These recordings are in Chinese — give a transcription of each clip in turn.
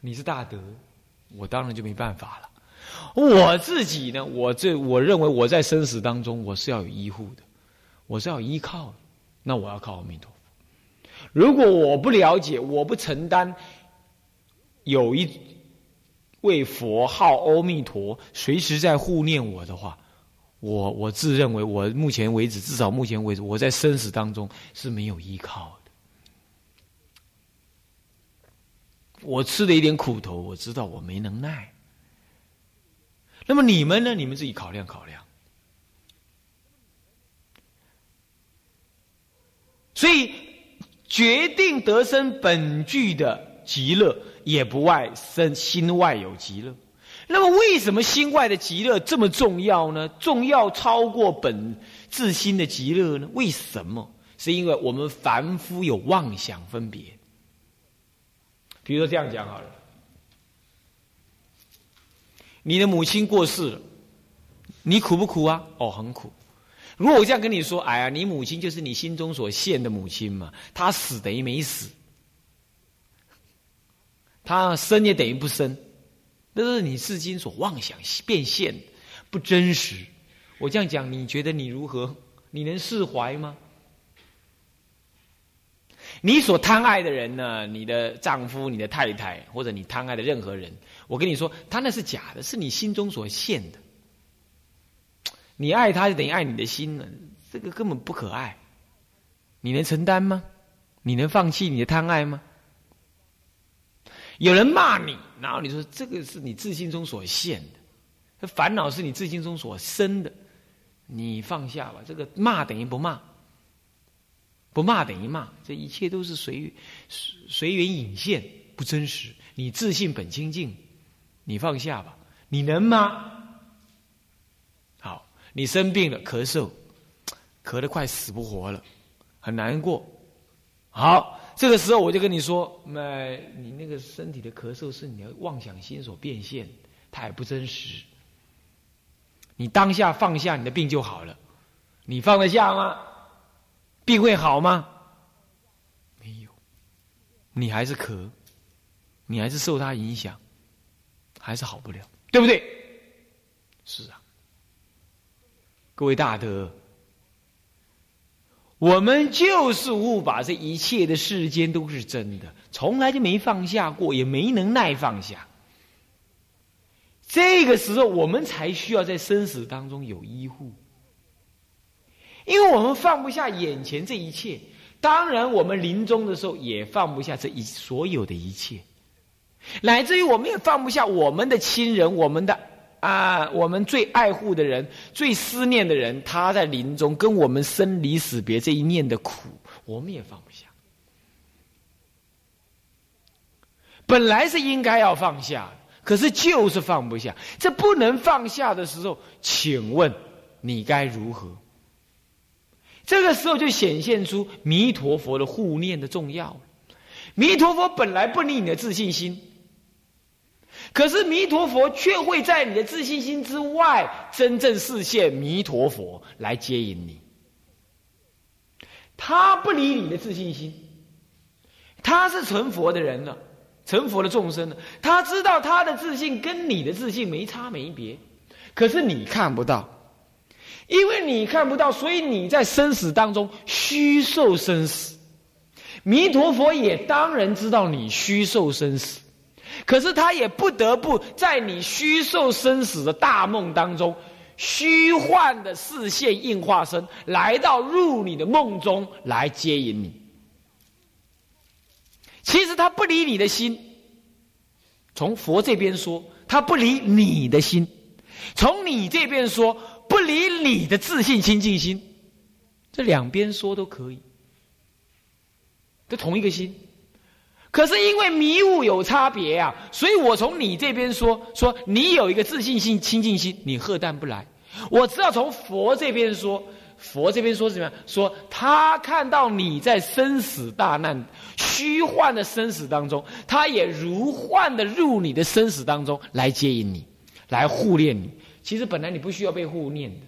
你是大德，我当然就没办法了。我自己呢，我这我认为我在生死当中，我是要有依护的，我是要依靠的。那我要靠阿弥陀佛。如果我不了解，我不承担，有一位佛号阿弥陀随时在护念我的话，我我自认为我目前为止，至少目前为止，我在生死当中是没有依靠的。我吃了一点苦头，我知道我没能耐。那么你们呢？你们自己考量考量。所以，决定得生本具的极乐，也不外生心外有极乐。那么，为什么心外的极乐这么重要呢？重要超过本自心的极乐呢？为什么？是因为我们凡夫有妄想分别。比如说这样讲好了。你的母亲过世了，你苦不苦啊？哦，很苦。如果我这样跟你说，哎呀，你母亲就是你心中所现的母亲嘛，她死等于没死，她生也等于不生，那是你至今所妄想变现，不真实。我这样讲，你觉得你如何？你能释怀吗？你所贪爱的人呢？你的丈夫、你的太太，或者你贪爱的任何人。我跟你说，他那是假的，是你心中所现的。你爱他就等于爱你的心了，这个根本不可爱。你能承担吗？你能放弃你的贪爱吗？有人骂你，然后你说这个是你自信中所现的，烦恼是你自信中所生的，你放下吧。这个骂等于不骂，不骂等于骂，这一切都是随随缘引现，不真实。你自信本清净。你放下吧，你能吗？好，你生病了，咳嗽，咳得快死不活了，很难过。好，这个时候我就跟你说，那你那个身体的咳嗽是你的妄想心所变现，它也不真实。你当下放下，你的病就好了。你放得下吗？病会好吗？没有，你还是咳，你还是受它影响。还是好不了，对不对？是啊，各位大德，我们就是误把这一切的世间都是真的，从来就没放下过，也没能耐放下。这个时候，我们才需要在生死当中有医护，因为我们放不下眼前这一切，当然我们临终的时候也放不下这一所有的一切。乃至于我们也放不下我们的亲人，我们的啊，我们最爱护的人、最思念的人，他在临终跟我们生离死别这一念的苦，我们也放不下。本来是应该要放下，可是就是放不下。这不能放下的时候，请问你该如何？这个时候就显现出弥陀佛的护念的重要。弥陀佛本来不理你的自信心。可是弥陀佛却会在你的自信心之外，真正实现弥陀佛来接引你。他不理你的自信心，他是成佛的人了，成佛的众生了。他知道他的自信跟你的自信没差没别，可是你看不到，因为你看不到，所以你在生死当中虚受生死。弥陀佛也当然知道你虚受生死。可是他也不得不在你虚受生死的大梦当中，虚幻的视线应化身来到入你的梦中来接引你。其实他不理你的心，从佛这边说，他不理你的心；从你这边说，不理你的自信清净心。这两边说都可以，这同一个心。可是因为迷雾有差别啊，所以我从你这边说说你有一个自信心、清净心，你喝淡不来。我只要从佛这边说，佛这边说什么？说他看到你在生死大难、虚幻的生死当中，他也如幻的入你的生死当中来接引你，来护念你。其实本来你不需要被护念的，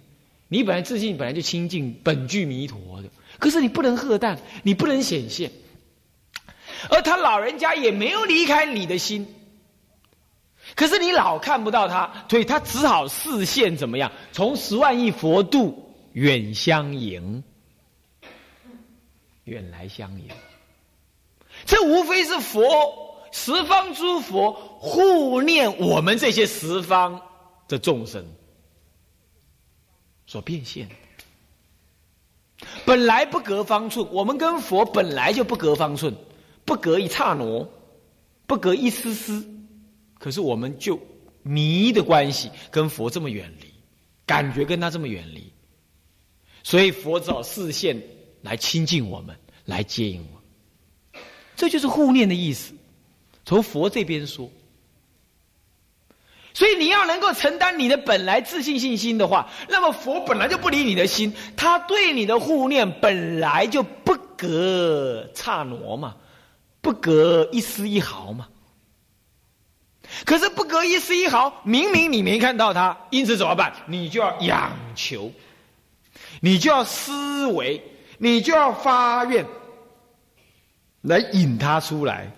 你本来自信本来就清净，本具弥陀的。可是你不能喝淡，你不能显现。而他老人家也没有离开你的心，可是你老看不到他，所以他只好视线怎么样？从十万亿佛度远相迎，远来相迎。这无非是佛十方诸佛护念我们这些十方这众生所变现。本来不隔方寸，我们跟佛本来就不隔方寸，不隔一刹那，不隔一丝丝。可是我们就迷的关系，跟佛这么远离，感觉跟他这么远离，所以佛找视线来亲近我们，来接引我。这就是护念的意思，从佛这边说。所以你要能够承担你的本来自信信心的话，那么佛本来就不离你的心，他对你的护念本来就不隔刹挪嘛，不隔一丝一毫嘛。可是不隔一丝一毫，明明你没看到他，因此怎么办？你就要仰求，你就要思维，你就要发愿。来引他出来，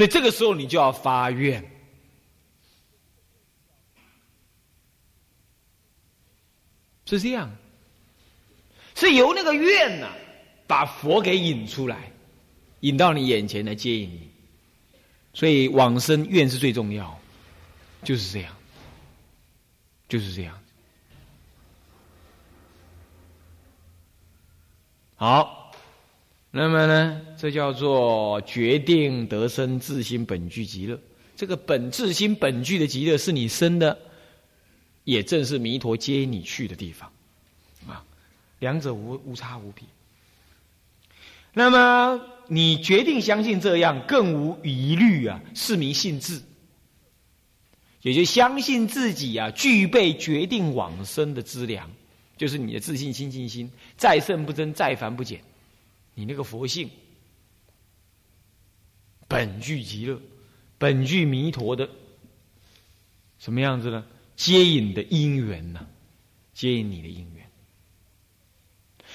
所以这个时候你就要发愿，是这样，是由那个愿呐，把佛给引出来，引到你眼前来接引你，所以往生愿是最重要，就是这样，就是这样。好，那么呢，这叫做决定得生自心本具极乐。这个本自心本具的极乐是你生的，也正是弥陀接你去的地方，啊，两者无无差无别。那么你决定相信这样，更无疑虑啊，是名信自，也就相信自己啊，具备决定往生的资粮。就是你的自信心、信心，再胜不增，再凡不减。你那个佛性，本具极乐，本具弥陀的什么样子呢？接引的因缘呢？接引你的因缘。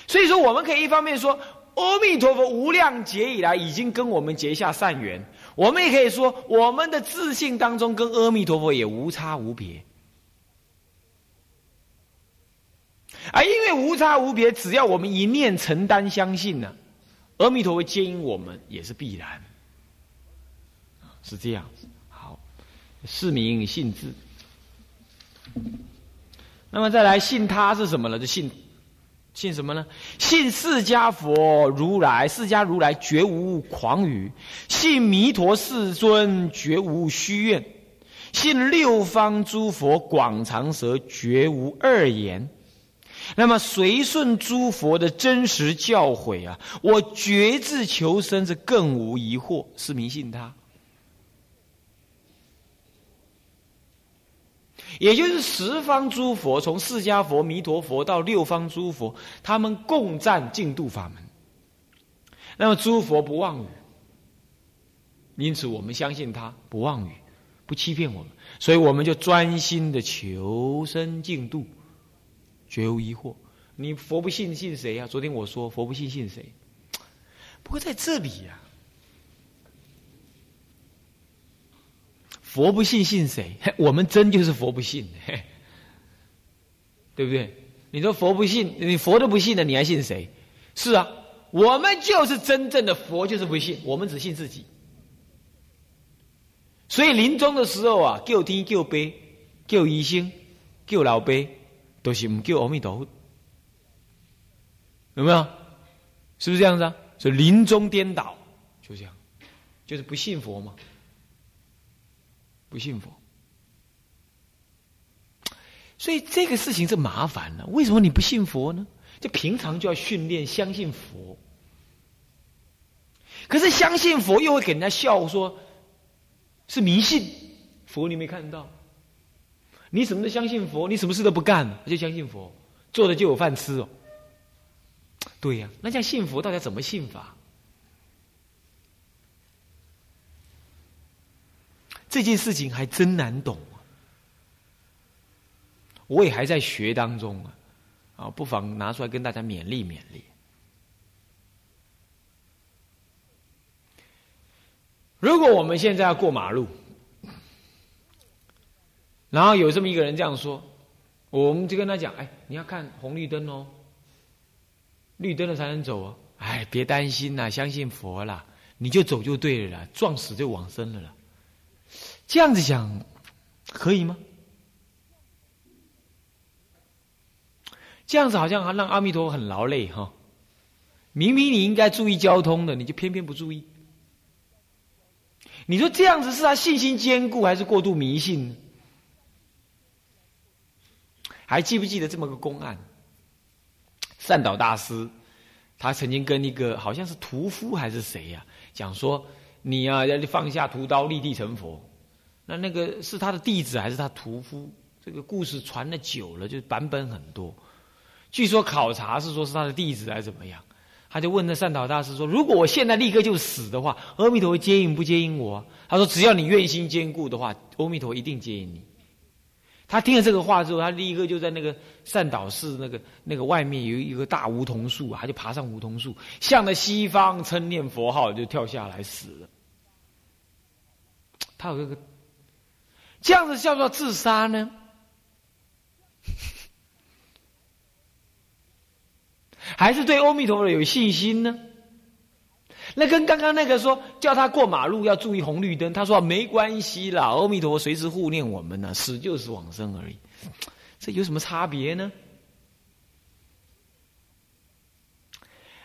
所以说，我们可以一方面说，阿弥陀佛无量劫以来已经跟我们结下善缘；我们也可以说，我们的自信当中跟阿弥陀佛也无差无别。啊，因为无差无别，只要我们一念承担相信呢，阿弥陀佛接引我们也是必然，是这样子。好，是名信字。那么再来信他是什么呢？就信信什么呢？信释迦佛如来，释迦如来绝无狂语；信弥陀世尊绝无虚愿；信六方诸佛广长舌绝无二言。那么随顺诸佛的真实教诲啊，我决志求生是更无疑惑，是迷信他。也就是十方诸佛，从释迦佛、弥陀佛到六方诸佛，他们共赞净度法门。那么诸佛不妄语，因此我们相信他不妄语，不欺骗我们，所以我们就专心的求生净度。绝无疑惑，你佛不信信谁呀？昨天我说佛不信信谁？不过在这里呀，佛不信信谁？我们真就是佛不信，对不对？你说佛不信，你佛都不信的，你还信谁？是啊，我们就是真正的佛，就是不信，我们只信自己。所以临终的时候啊，救天救悲救医生救老悲。都是唔叫阿弥陀佛，有没有？是不是这样子啊？所以临终颠倒，就这样，就是不信佛嘛，不信佛。所以这个事情是麻烦了。为什么你不信佛呢？就平常就要训练相信佛。可是相信佛又会给人家笑，说是迷信。佛你没看到。你什么都相信佛，你什么事都不干，就相信佛，做的就有饭吃哦。对呀，那像信佛，大家怎么信法？这件事情还真难懂啊！我也还在学当中啊，啊，不妨拿出来跟大家勉励勉励。如果我们现在要过马路，然后有这么一个人这样说，我们就跟他讲：“哎，你要看红绿灯哦，绿灯了才能走哦。哎，别担心呐，相信佛啦，你就走就对了啦，撞死就往生了啦。”这样子讲可以吗？这样子好像让阿弥陀佛很劳累哈。明明你应该注意交通的，你就偏偏不注意。你说这样子是他信心坚固，还是过度迷信呢？还记不记得这么个公案？善导大师他曾经跟一个好像是屠夫还是谁呀，讲说你呀要放下屠刀，立地成佛。那那个是他的弟子还是他屠夫？这个故事传了久了，就版本很多。据说考察是说是他的弟子还是怎么样？他就问那善导大师说：“如果我现在立刻就死的话，阿弥陀佛接引不接引我？”他说：“只要你愿心坚固的话，阿弥陀一定接引你。”他听了这个话之后，他立刻就在那个善导寺那个那个外面有一个大梧桐树啊，他就爬上梧桐树，向着西方称念佛号，就跳下来死了。他有这个这样子叫做自杀呢？还是对阿弥陀佛有信心呢？那跟刚刚那个说叫他过马路要注意红绿灯，他说没关系啦，阿弥陀佛随时护念我们呢，死就是往生而已，这有什么差别呢？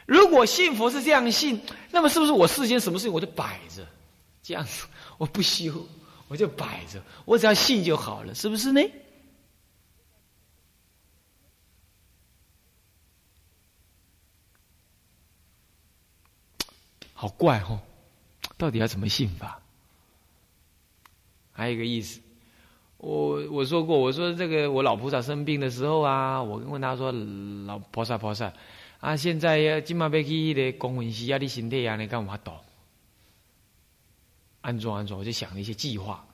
如果信佛是这样信，那么是不是我世间什么事情我就摆着，这样子我不修，我就摆着，我只要信就好了，是不是呢？好怪哦，到底要怎么信法？还有一个意思，我我说过，我说这个我老菩萨生病的时候啊，我问他说：“老菩萨菩萨啊，现在要今晚要去那个公文寺啊，你身体啊，你干嘛懂？安装安装，我就想了一些计划。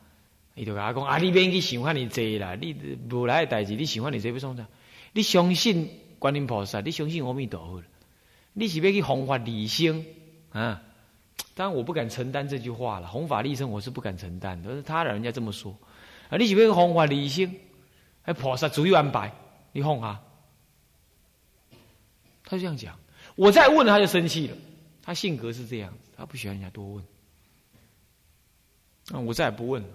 伊就甲我讲啊，你免去想遐尼济啦，你无来的代志，你想遐尼济不送的？你相信观音菩萨，你相信阿弥陀佛，你是要去弘法利生。啊，当然我不敢承担这句话了。弘法利生，我是不敢承担的。是他人家这么说，啊，你是不弘法利生？还菩萨主意安排，你哄他？他就这样讲。我再问他就生气了。他性格是这样，他不喜欢人家多问。啊，我再也不问了。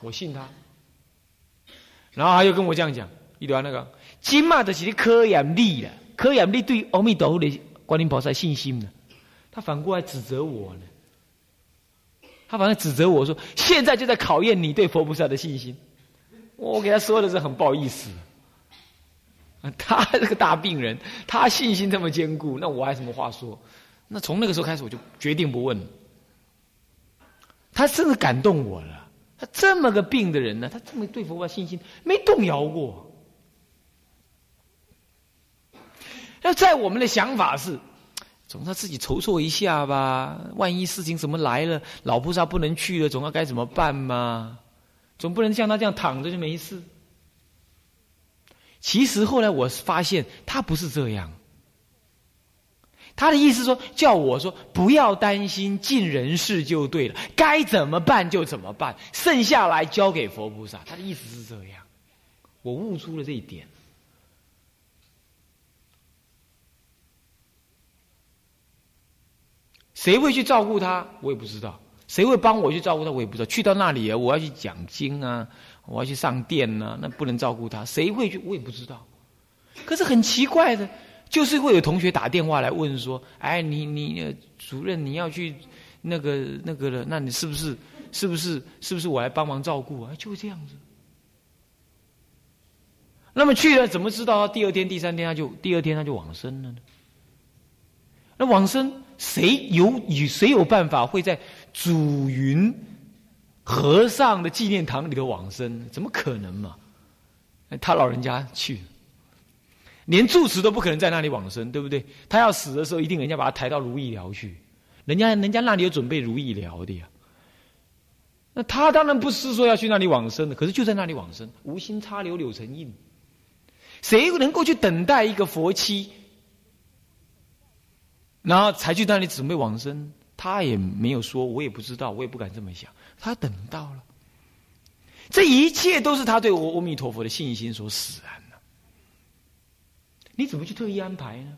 我信他。然后他又跟我这样讲，一段那个，今嘛的是你科研力了，科研力对阿弥陀佛的观音菩萨信心了。他反过来指责我呢，他反而指责我说：“现在就在考验你对佛菩萨的信心。”我给他说的是很不好意思，他这个大病人，他信心这么坚固，那我还什么话说？那从那个时候开始，我就决定不问。他甚至感动我了，他这么个病的人呢，他这么对佛菩萨信心没动摇过。那在我们的想法是。总要自己筹措一下吧，万一事情怎么来了，老菩萨不能去了，总要该怎么办嘛？总不能像他这样躺着就没事。其实后来我发现他不是这样，他的意思说叫我说不要担心，尽人事就对了，该怎么办就怎么办，剩下来交给佛菩萨。他的意思是这样，我悟出了这一点。谁会去照顾他？我也不知道。谁会帮我去照顾他？我也不知道。去到那里啊，我要去讲经啊，我要去上殿啊，那不能照顾他。谁会去？我也不知道。可是很奇怪的，就是会有同学打电话来问说：“哎，你你主任你要去那个那个了，那你是不是是不是是不是我来帮忙照顾啊？”就这样子。那么去了，怎么知道第二天、第三天他就第二天他就往生了呢？那往生？谁有与谁有办法会在祖云和尚的纪念堂里头往生？怎么可能嘛？他老人家去，连住持都不可能在那里往生，对不对？他要死的时候，一定人家把他抬到如意寮去，人家人家那里有准备如意寮的呀。那他当然不是说要去那里往生的，可是就在那里往生，无心插柳柳成荫。谁能够去等待一个佛妻？然后才去那里准备往生，他。也没有说，我也不知道，我也不敢这么想。他等到了，这一切都是他对我阿弥陀佛的信心所使然的。你怎么去特意安排呢？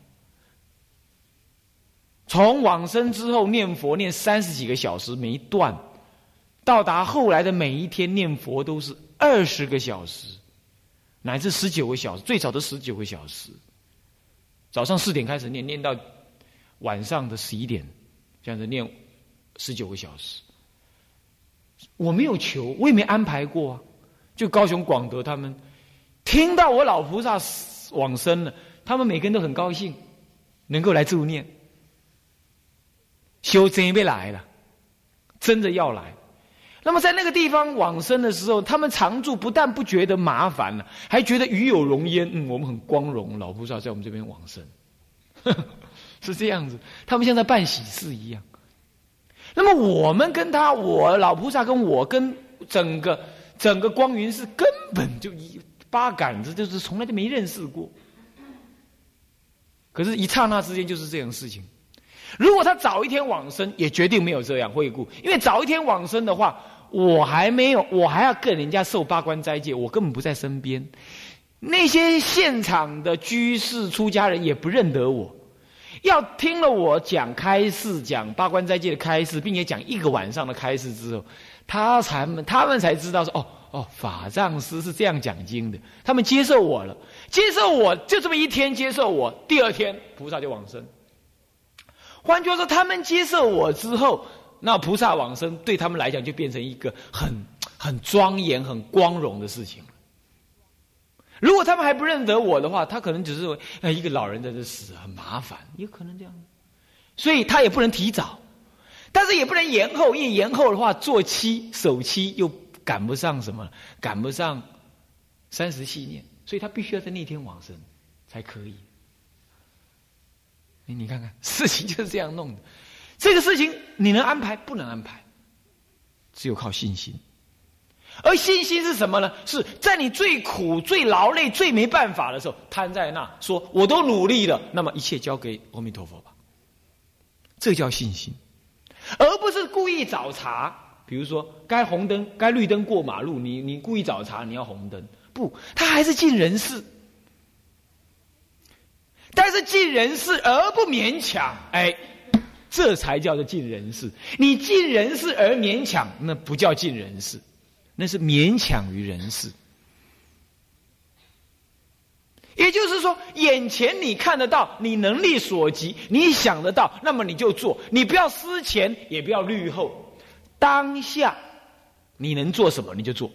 从往生之后念佛念三十几个小时没断，到达后来的每一天念佛都是二十个小时，乃至十九个小时，最少都十九个小时。早上四点开始念，念到晚上的十一点，这样子念十九个小时。我没有求，我也没安排过啊。就高雄广德他们听到我老菩萨往生了，他们每个人都很高兴，能够来助念。修真被来了，真的要来。那么在那个地方往生的时候，他们常住，不但不觉得麻烦了，还觉得与有荣焉。嗯，我们很光荣，老菩萨在我们这边往生，是这样子。他们像在办喜事一样。那么我们跟他，我老菩萨跟我跟整个整个光云寺根本就一八杆子，就是从来就没认识过。可是，一刹那之间就是这样事情。如果他早一天往生，也决定没有这样惠顾。因为早一天往生的话，我还没有，我还要跟人家受八关斋戒，我根本不在身边。那些现场的居士、出家人也不认得我。要听了我讲开示、讲八关斋戒的开示，并且讲一个晚上的开示之后，他才他们才知道说：哦哦，法藏师是这样讲经的。他们接受我了，接受我就这么一天接受我，第二天菩萨就往生。换句话说，他们接受我之后，那菩萨往生对他们来讲就变成一个很很庄严、很光荣的事情。如果他们还不认得我的话，他可能只是为哎一个老人在这死很麻烦，有可能这样。所以他也不能提早，但是也不能延后，因为延后的话，做期守期又赶不上什么，赶不上三十系念，所以他必须要在那天往生才可以。你看看，事情就是这样弄的。这个事情你能安排，不能安排，只有靠信心。而信心是什么呢？是在你最苦、最劳累、最没办法的时候，瘫在那说：“我都努力了，那么一切交给阿弥陀佛吧。”这叫信心，而不是故意找茬。比如说，该红灯、该绿灯过马路，你你故意找茬，你要红灯，不，他还是尽人事。但是尽人事而不勉强，哎，这才叫做尽人事。你尽人事而勉强，那不叫尽人事，那是勉强于人事。也就是说，眼前你看得到，你能力所及，你想得到，那么你就做。你不要思前，也不要虑后，当下你能做什么你就做。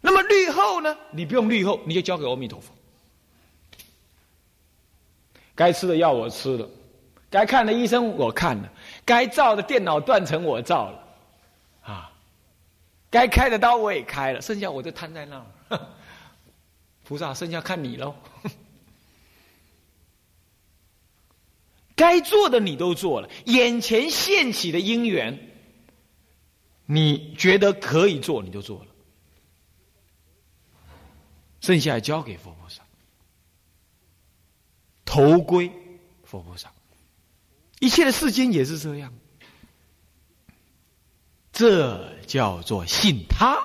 那么虑后呢？你不用虑后，你就交给阿弥陀佛。该吃的药我吃了，该看的医生我看了，该照的电脑断层我照了，该开的刀我也开了，剩下我就瘫在那儿。菩萨，剩下看你喽。该做的你都做了，眼前现起的因缘，你觉得可以做你就做了，剩下交给佛菩萨。头归佛菩萨，一切的世间也是这样，这叫做信他。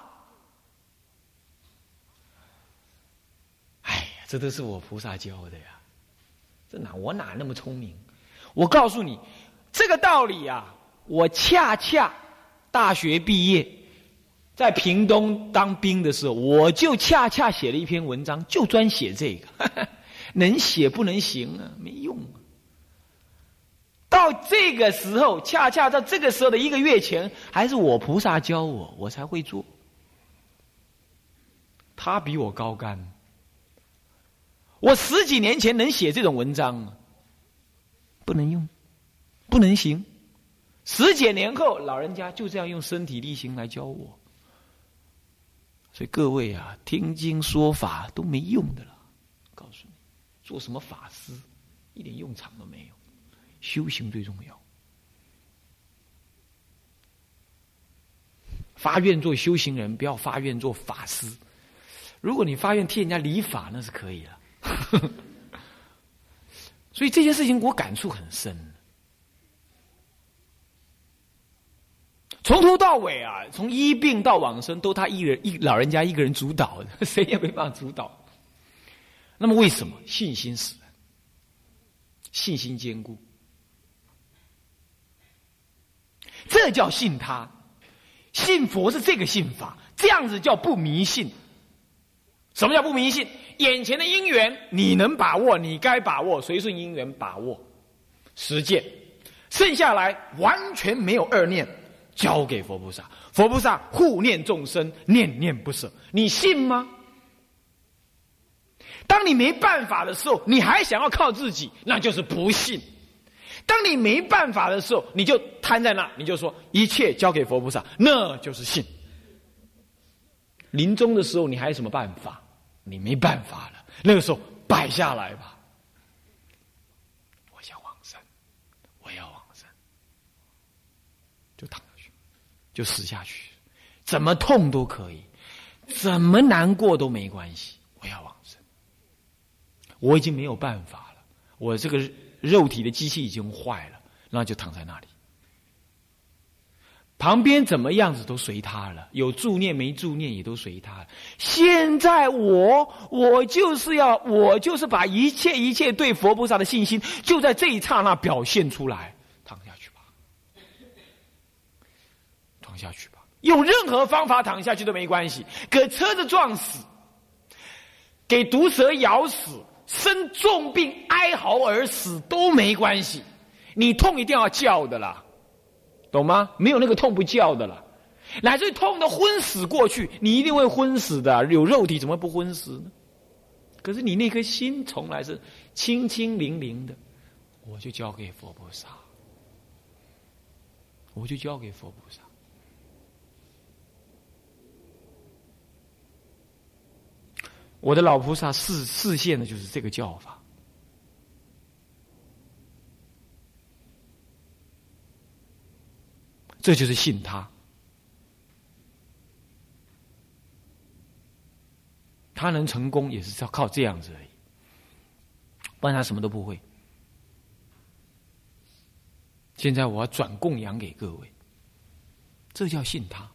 哎呀，这都是我菩萨教的呀，这哪我哪那么聪明？我告诉你，这个道理啊，我恰恰大学毕业，在屏东当兵的时候，我就恰恰写了一篇文章，就专写这个。能写不能行啊，没用啊。到这个时候，恰恰在这个时候的一个月前，还是我菩萨教我，我才会做。他比我高干。我十几年前能写这种文章吗，不能用，不能行。十几年后，老人家就这样用身体力行来教我。所以各位啊，听经说法都没用的了。告诉你做什么法师，一点用场都没有。修行最重要。发愿做修行人，不要发愿做法师。如果你发愿替人家理法，那是可以了。所以这件事情我感触很深。从头到尾啊，从医病到往生，都他一人一老人家一个人主导的，谁也没办法主导。那么为什么信心使然？信心坚固，这叫信他。信佛是这个信法，这样子叫不迷信。什么叫不迷信？眼前的因缘你能把握，你该把握，随顺因缘把握实践，剩下来完全没有二念，交给佛菩萨。佛菩萨护念众生，念念不舍。你信吗？当你没办法的时候，你还想要靠自己，那就是不信。当你没办法的时候，你就瘫在那，你就说一切交给佛菩萨，那就是信。临终的时候，你还有什么办法？你没办法了，那个时候摆下来吧。我想往生，我要往生，就躺下去，就死下去，怎么痛都可以，怎么难过都没关系。我要往生，我已经没有办法了，我这个肉体的机器已经坏了，那就躺在那里。旁边怎么样子都随他了，有助念没助念也都随他。现在我我就是要我就是把一切一切对佛菩萨的信心，就在这一刹那表现出来。躺下去吧，躺下去吧，用任何方法躺下去都没关系。给车子撞死，给毒蛇咬死，生重病哀嚎而死都没关系。你痛一定要叫的啦。懂吗？没有那个痛不叫的了，乃至痛的昏死过去，你一定会昏死的。有肉体怎么不昏死呢？可是你那颗心从来是清清灵灵的，我就交给佛菩萨，我就交给佛菩萨。我的老菩萨示示现的就是这个教法。这就是信他，他能成功也是要靠这样子而已，不然他什么都不会。现在我要转供养给各位，这叫信他。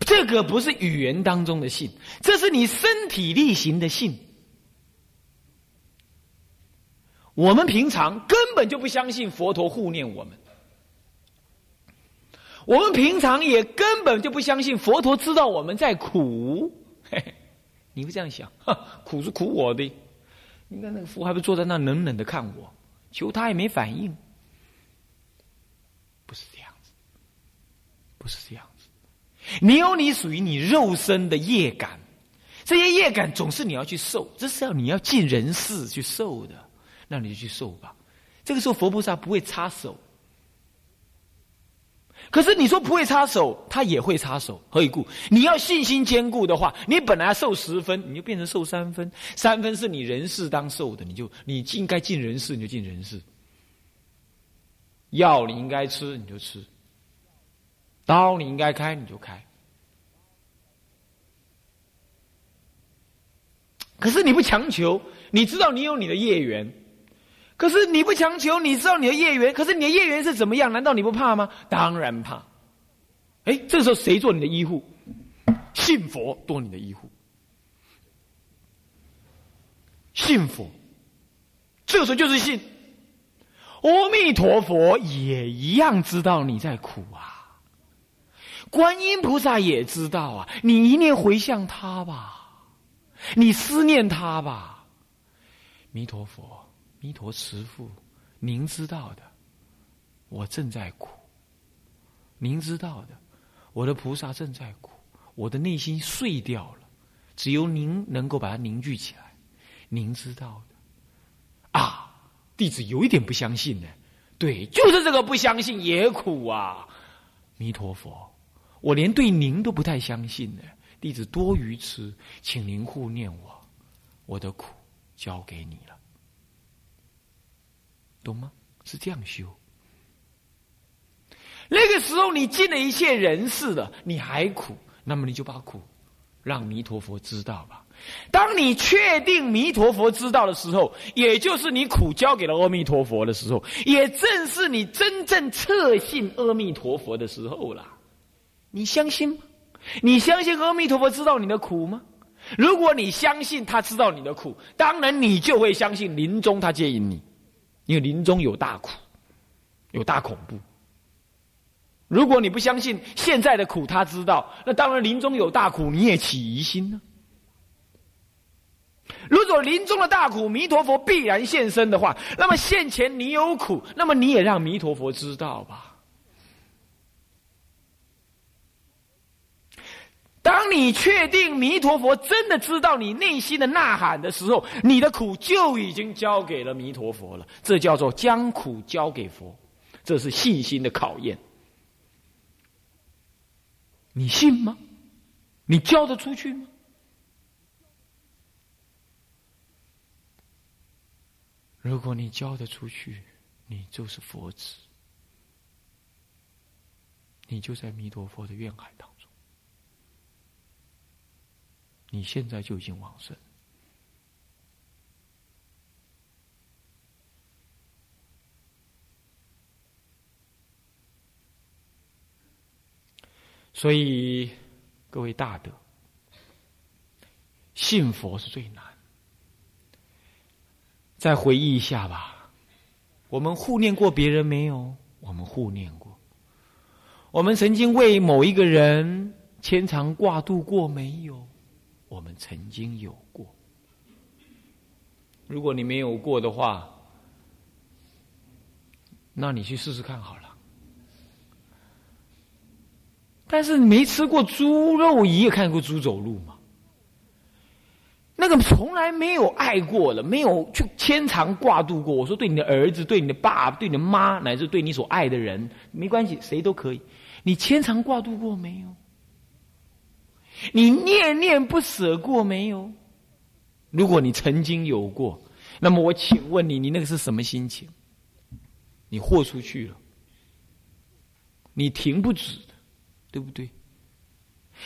这个不是语言当中的信，这是你身体力行的信。我们平常根本就不相信佛陀护念我们。我们平常也根本就不相信佛陀知道我们在苦，你会这样想？苦是苦我的，你看那个佛还不坐在那冷冷的看我，求他也没反应，不是这样子，不是这样。你有你属于你肉身的业感，这些业感总是你要去受，这是要你要尽人事去受的，那你就去受吧。这个时候佛菩萨不会插手。可是你说不会插手，他也会插手。何以故？你要信心坚固的话，你本来受十分，你就变成受三分。三分是你人事当受的，你就你应该尽人事，你就尽人事。药你应该吃，你就吃；刀你应该开，你就开。可是你不强求，你知道你有你的业缘。可是你不强求，你知道你的业缘，可是你的业缘是怎么样？难道你不怕吗？当然怕。哎，这时候谁做你的医护？信佛做你的医护。信佛，这个时候就是信。阿弥陀佛也一样知道你在苦啊。观音菩萨也知道啊，你一念回向他吧，你思念他吧。弥陀佛。弥陀慈父，您知道的，我正在苦。您知道的，我的菩萨正在苦，我的内心碎掉了，只有您能够把它凝聚起来。您知道的，啊，弟子有一点不相信呢。对，就是这个不相信也苦啊。弥陀佛，我连对您都不太相信呢。弟子多愚痴，请您护念我，我的苦交给你了。懂吗？是这样修。那个时候你尽了一切人事了，你还苦，那么你就把苦让弥陀佛知道吧。当你确定弥陀佛知道的时候，也就是你苦交给了阿弥陀佛的时候，也正是你真正彻信阿弥陀佛的时候了。你相信吗？你相信阿弥陀佛知道你的苦吗？如果你相信他知道你的苦，当然你就会相信临终他接引你，因为临终有大苦，有大恐怖。如果你不相信现在的苦他知道，那当然临终有大苦你也起疑心呢。如果临终的大苦弥陀佛必然现身的话，那么现前你有苦，那么你也让弥陀佛知道吧。当你确定弥陀佛真的知道你内心的呐喊的时候，你的苦就已经交给了弥陀佛了。这叫做将苦交给佛，这是信心的考验。你信吗？你交得出去吗？如果你交得出去，你就是佛子，你就在弥陀佛的愿海当，你现在就已经往生。所以，各位大德，信佛是最难。再回忆一下吧，我们护念过别人没有？我们护念过。我们曾经为某一个人牵肠挂肚过没有？我们曾经有过。如果你没有过的话，那你去试试看好了。但是你没吃过猪肉，你也看过猪走路吗？那个从来没有爱过了，没有去牵肠挂肚过。我说，对你的儿子、对你的爸、对你的妈，乃至对你所爱的人，没关系，谁都可以。你牵肠挂肚过没有？你念念不舍过没有？如果你曾经有过，那么我请问你，你那个是什么心情？你豁出去了，你停不止。对不对？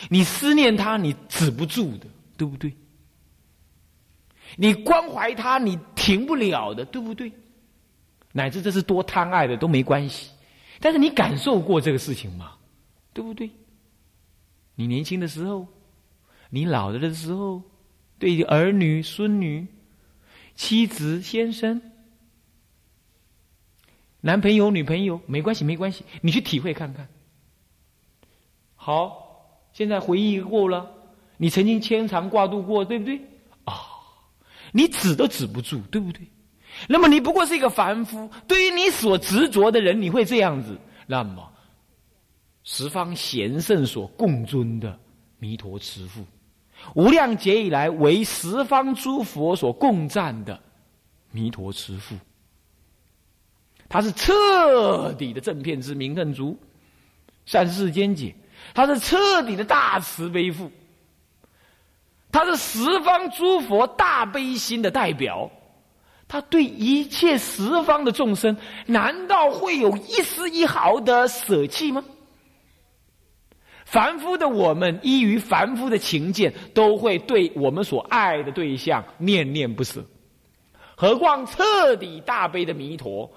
你思念他，你止不住的，对不对？你关怀他，你停不了的，对不对？乃至这是多贪爱的都没关系，但是你感受过这个事情吗？对不对？你年轻的时候，你老了的时候，对儿女、孙女、妻子、先生、男朋友、女朋友，没关系，没关系，你去体会看看。好，现在回忆过了，你曾经牵肠挂肚过，对不对？啊，你止都止不住，对不对？那么你不过是一个凡夫，对于你所执着的人，你会这样子。那么，十方贤圣所共尊的弥陀慈父，无量劫以来为十方诸佛所共赞的弥陀慈父，他是彻底的正片之明正足，善世间解。他是彻底的大慈悲父，他是十方诸佛大悲心的代表，他对一切十方的众生，难道会有一丝一毫的舍弃吗？凡夫的我们，依于凡夫的情见，都会对我们所爱的对象念念不舍，何况彻底大悲的弥陀？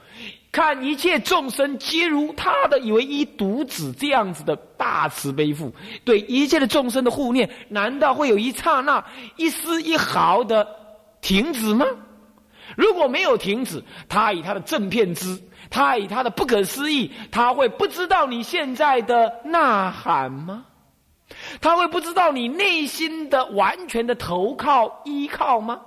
看一切众生皆如他的唯一独子这样子的大慈悲父，对一切的众生的护念，难道会有一刹那、一丝一毫的停止吗？如果没有停止，他以他的正片之，他以他的不可思议，他会不知道你现在的呐喊吗？他会不知道你内心的完全的投靠依靠吗？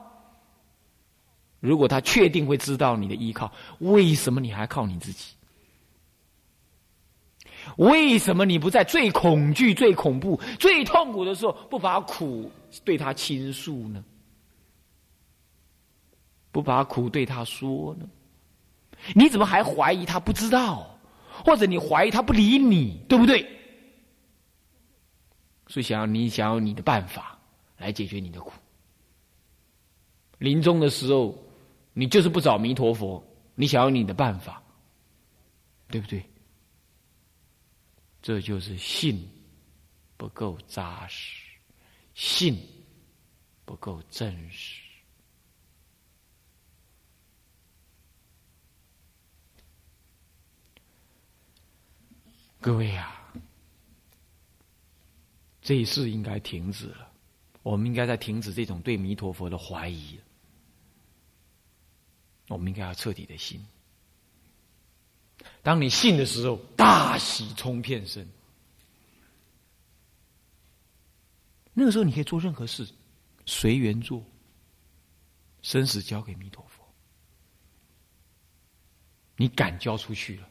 如果他确定会知道你的依靠，为什么你还靠你自己？为什么你不在最恐惧、最恐怖、最痛苦的时候，不把苦对他倾诉呢？不把苦对他说呢？你怎么还怀疑他不知道？或者你怀疑他不理你，对不对？所以，想要你想要你的办法来解决你的苦，临终的时候。你就是不找弥陀佛，你想要你的办法，对不对？这就是信不够扎实，信不够真实。各位啊，这一世应该停止了。我们应该在停止这种对弥陀佛的怀疑。我们应该要彻底的信。当你信的时候，大喜冲遍身。那个时候，你可以做任何事，随缘做，生死交给弥陀佛。你敢交出去了，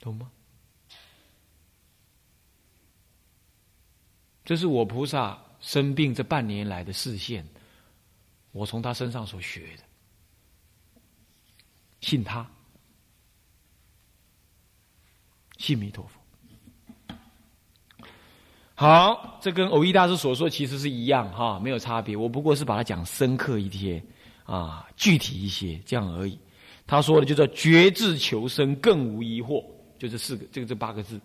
懂吗？这是我菩萨生病这半年来的视线，我从他身上所学的。信他，信弥陀佛。好，这跟偶一大师所说其实是一样哈，没有差别。我不过是把它讲深刻一些啊，具体一些这样而已。他说的就叫绝智求生，更无疑惑，就这四个，这个这八个字。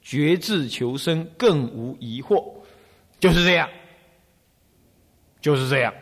绝智求生，更无疑惑，就是这样，就是这样。